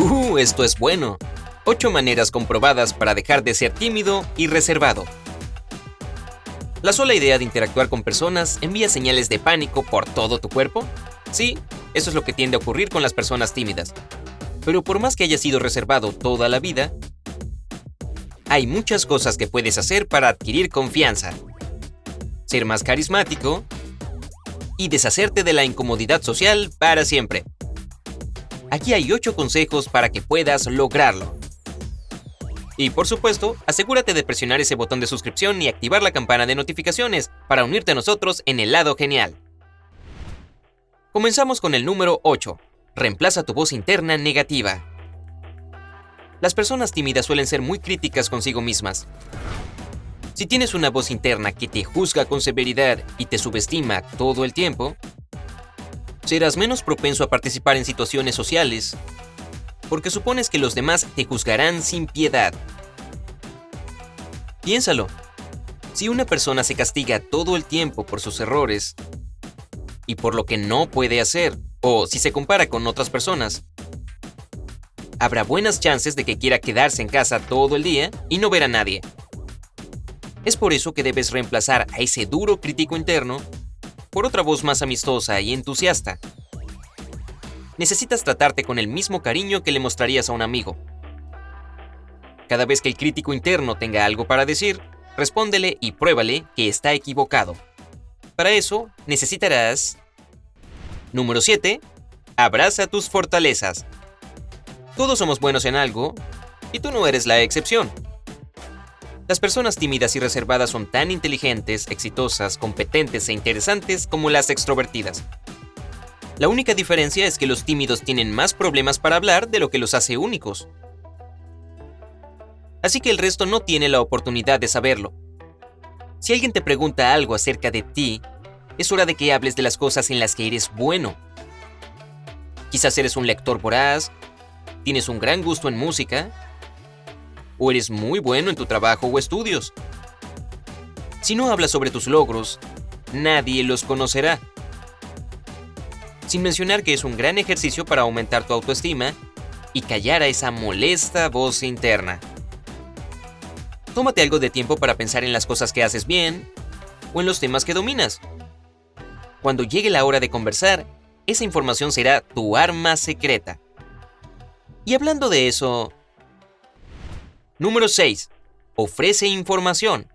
Uh, esto es bueno. 8 maneras comprobadas para dejar de ser tímido y reservado. La sola idea de interactuar con personas envía señales de pánico por todo tu cuerpo. Sí, eso es lo que tiende a ocurrir con las personas tímidas. Pero por más que hayas sido reservado toda la vida, hay muchas cosas que puedes hacer para adquirir confianza. Ser más carismático y deshacerte de la incomodidad social para siempre. Aquí hay 8 consejos para que puedas lograrlo. Y por supuesto, asegúrate de presionar ese botón de suscripción y activar la campana de notificaciones para unirte a nosotros en el lado genial. Comenzamos con el número 8. Reemplaza tu voz interna negativa. Las personas tímidas suelen ser muy críticas consigo mismas. Si tienes una voz interna que te juzga con severidad y te subestima todo el tiempo, serás menos propenso a participar en situaciones sociales, porque supones que los demás te juzgarán sin piedad. Piénsalo. Si una persona se castiga todo el tiempo por sus errores y por lo que no puede hacer, o si se compara con otras personas, habrá buenas chances de que quiera quedarse en casa todo el día y no ver a nadie. Es por eso que debes reemplazar a ese duro crítico interno por otra voz más amistosa y entusiasta. Necesitas tratarte con el mismo cariño que le mostrarías a un amigo. Cada vez que el crítico interno tenga algo para decir, respóndele y pruébale que está equivocado. Para eso, necesitarás... Número 7. Abraza tus fortalezas. Todos somos buenos en algo, y tú no eres la excepción. Las personas tímidas y reservadas son tan inteligentes, exitosas, competentes e interesantes como las extrovertidas. La única diferencia es que los tímidos tienen más problemas para hablar de lo que los hace únicos. Así que el resto no tiene la oportunidad de saberlo. Si alguien te pregunta algo acerca de ti, es hora de que hables de las cosas en las que eres bueno. Quizás eres un lector voraz, tienes un gran gusto en música, o eres muy bueno en tu trabajo o estudios. Si no hablas sobre tus logros, nadie los conocerá. Sin mencionar que es un gran ejercicio para aumentar tu autoestima y callar a esa molesta voz interna. Tómate algo de tiempo para pensar en las cosas que haces bien o en los temas que dominas. Cuando llegue la hora de conversar, esa información será tu arma secreta. Y hablando de eso, Número 6. Ofrece información.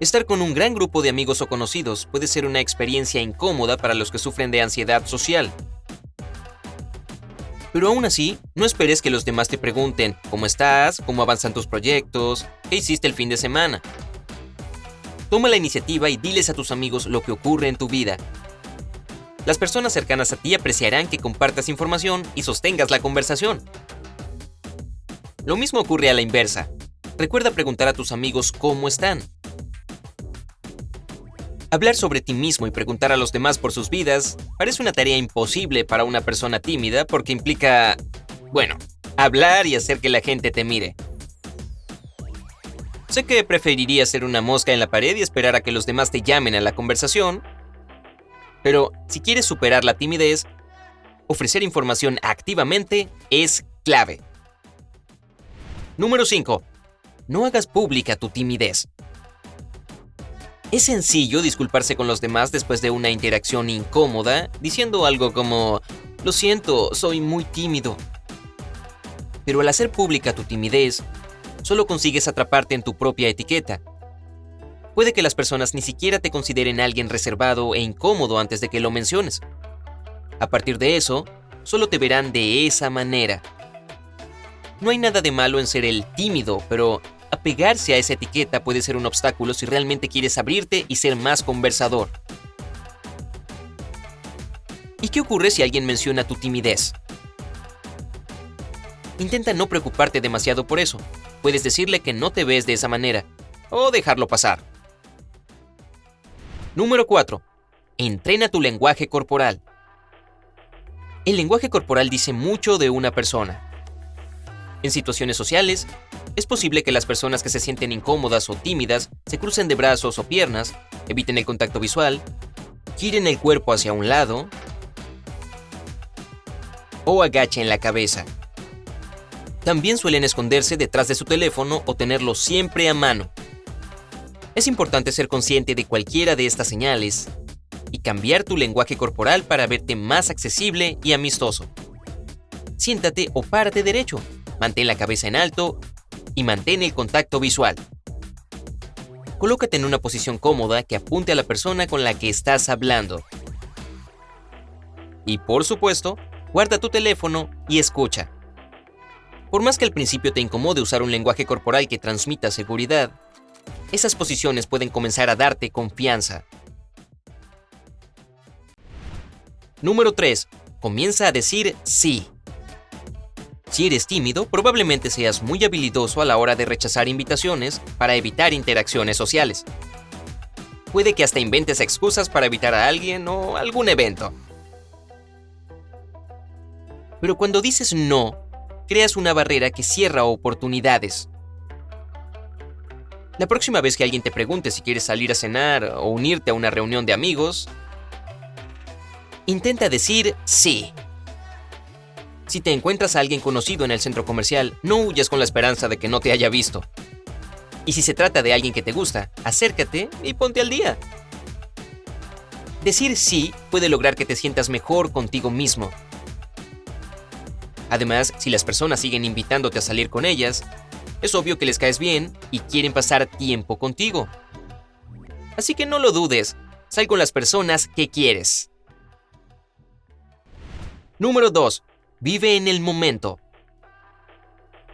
Estar con un gran grupo de amigos o conocidos puede ser una experiencia incómoda para los que sufren de ansiedad social. Pero aún así, no esperes que los demás te pregunten cómo estás, cómo avanzan tus proyectos, qué hiciste el fin de semana. Toma la iniciativa y diles a tus amigos lo que ocurre en tu vida. Las personas cercanas a ti apreciarán que compartas información y sostengas la conversación. Lo mismo ocurre a la inversa. Recuerda preguntar a tus amigos cómo están. Hablar sobre ti mismo y preguntar a los demás por sus vidas parece una tarea imposible para una persona tímida porque implica, bueno, hablar y hacer que la gente te mire. Sé que preferiría ser una mosca en la pared y esperar a que los demás te llamen a la conversación, pero si quieres superar la timidez, ofrecer información activamente es clave. Número 5. No hagas pública tu timidez. Es sencillo disculparse con los demás después de una interacción incómoda, diciendo algo como, lo siento, soy muy tímido. Pero al hacer pública tu timidez, solo consigues atraparte en tu propia etiqueta. Puede que las personas ni siquiera te consideren alguien reservado e incómodo antes de que lo menciones. A partir de eso, solo te verán de esa manera. No hay nada de malo en ser el tímido, pero apegarse a esa etiqueta puede ser un obstáculo si realmente quieres abrirte y ser más conversador. ¿Y qué ocurre si alguien menciona tu timidez? Intenta no preocuparte demasiado por eso. Puedes decirle que no te ves de esa manera o dejarlo pasar. Número 4. Entrena tu lenguaje corporal. El lenguaje corporal dice mucho de una persona. En situaciones sociales, es posible que las personas que se sienten incómodas o tímidas se crucen de brazos o piernas, eviten el contacto visual, giren el cuerpo hacia un lado o agachen la cabeza. También suelen esconderse detrás de su teléfono o tenerlo siempre a mano. Es importante ser consciente de cualquiera de estas señales y cambiar tu lenguaje corporal para verte más accesible y amistoso. Siéntate o párate derecho, mantén la cabeza en alto y mantén el contacto visual. Colócate en una posición cómoda que apunte a la persona con la que estás hablando. Y por supuesto, guarda tu teléfono y escucha. Por más que al principio te incomode usar un lenguaje corporal que transmita seguridad, esas posiciones pueden comenzar a darte confianza. Número 3. Comienza a decir sí. Si eres tímido, probablemente seas muy habilidoso a la hora de rechazar invitaciones para evitar interacciones sociales. Puede que hasta inventes excusas para evitar a alguien o algún evento. Pero cuando dices no, creas una barrera que cierra oportunidades. La próxima vez que alguien te pregunte si quieres salir a cenar o unirte a una reunión de amigos, intenta decir sí. Si te encuentras a alguien conocido en el centro comercial, no huyas con la esperanza de que no te haya visto. Y si se trata de alguien que te gusta, acércate y ponte al día. Decir sí puede lograr que te sientas mejor contigo mismo Además, si las personas siguen invitándote a salir con ellas, es obvio que les caes bien y quieren pasar tiempo contigo. Así que no lo dudes, sal con las personas que quieres. Número 2. Vive en el momento.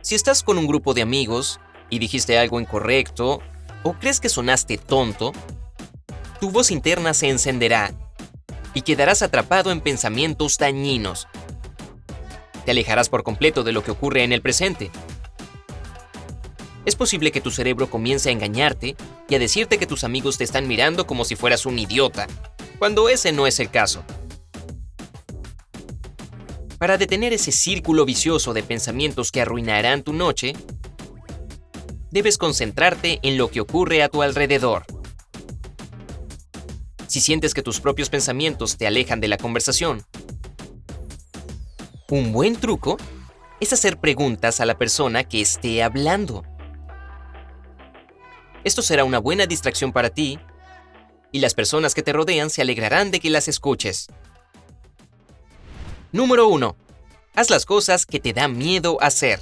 Si estás con un grupo de amigos y dijiste algo incorrecto o crees que sonaste tonto, tu voz interna se encenderá y quedarás atrapado en pensamientos dañinos te alejarás por completo de lo que ocurre en el presente. Es posible que tu cerebro comience a engañarte y a decirte que tus amigos te están mirando como si fueras un idiota, cuando ese no es el caso. Para detener ese círculo vicioso de pensamientos que arruinarán tu noche, debes concentrarte en lo que ocurre a tu alrededor. Si sientes que tus propios pensamientos te alejan de la conversación, un buen truco es hacer preguntas a la persona que esté hablando. Esto será una buena distracción para ti y las personas que te rodean se alegrarán de que las escuches. Número 1. Haz las cosas que te da miedo hacer.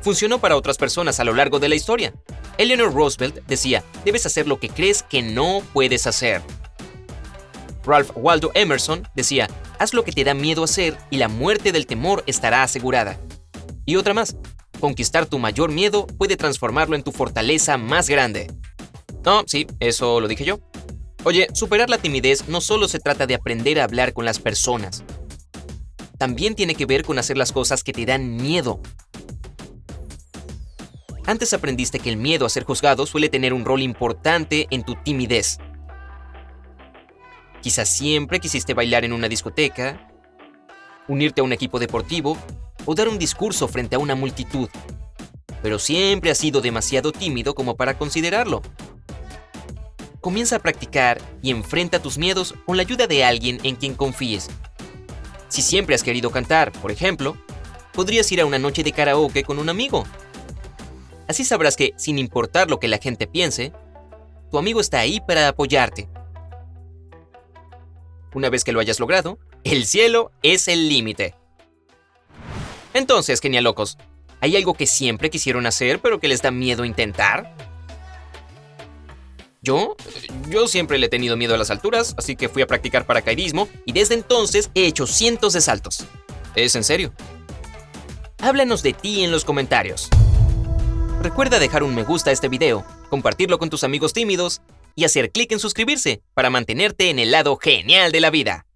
Funcionó para otras personas a lo largo de la historia. Eleanor Roosevelt decía, debes hacer lo que crees que no puedes hacer. Ralph Waldo Emerson decía, haz lo que te da miedo hacer y la muerte del temor estará asegurada. Y otra más, conquistar tu mayor miedo puede transformarlo en tu fortaleza más grande. No, sí, eso lo dije yo. Oye, superar la timidez no solo se trata de aprender a hablar con las personas. También tiene que ver con hacer las cosas que te dan miedo. Antes aprendiste que el miedo a ser juzgado suele tener un rol importante en tu timidez. Quizás siempre quisiste bailar en una discoteca, unirte a un equipo deportivo o dar un discurso frente a una multitud, pero siempre has sido demasiado tímido como para considerarlo. Comienza a practicar y enfrenta tus miedos con la ayuda de alguien en quien confíes. Si siempre has querido cantar, por ejemplo, podrías ir a una noche de karaoke con un amigo. Así sabrás que, sin importar lo que la gente piense, tu amigo está ahí para apoyarte. Una vez que lo hayas logrado, el cielo es el límite. Entonces, genialocos, ¿hay algo que siempre quisieron hacer pero que les da miedo intentar? ¿Yo? Yo siempre le he tenido miedo a las alturas, así que fui a practicar paracaidismo y desde entonces he hecho cientos de saltos. ¿Es en serio? Háblanos de ti en los comentarios. Recuerda dejar un me gusta a este video, compartirlo con tus amigos tímidos y hacer clic en suscribirse para mantenerte en el lado genial de la vida.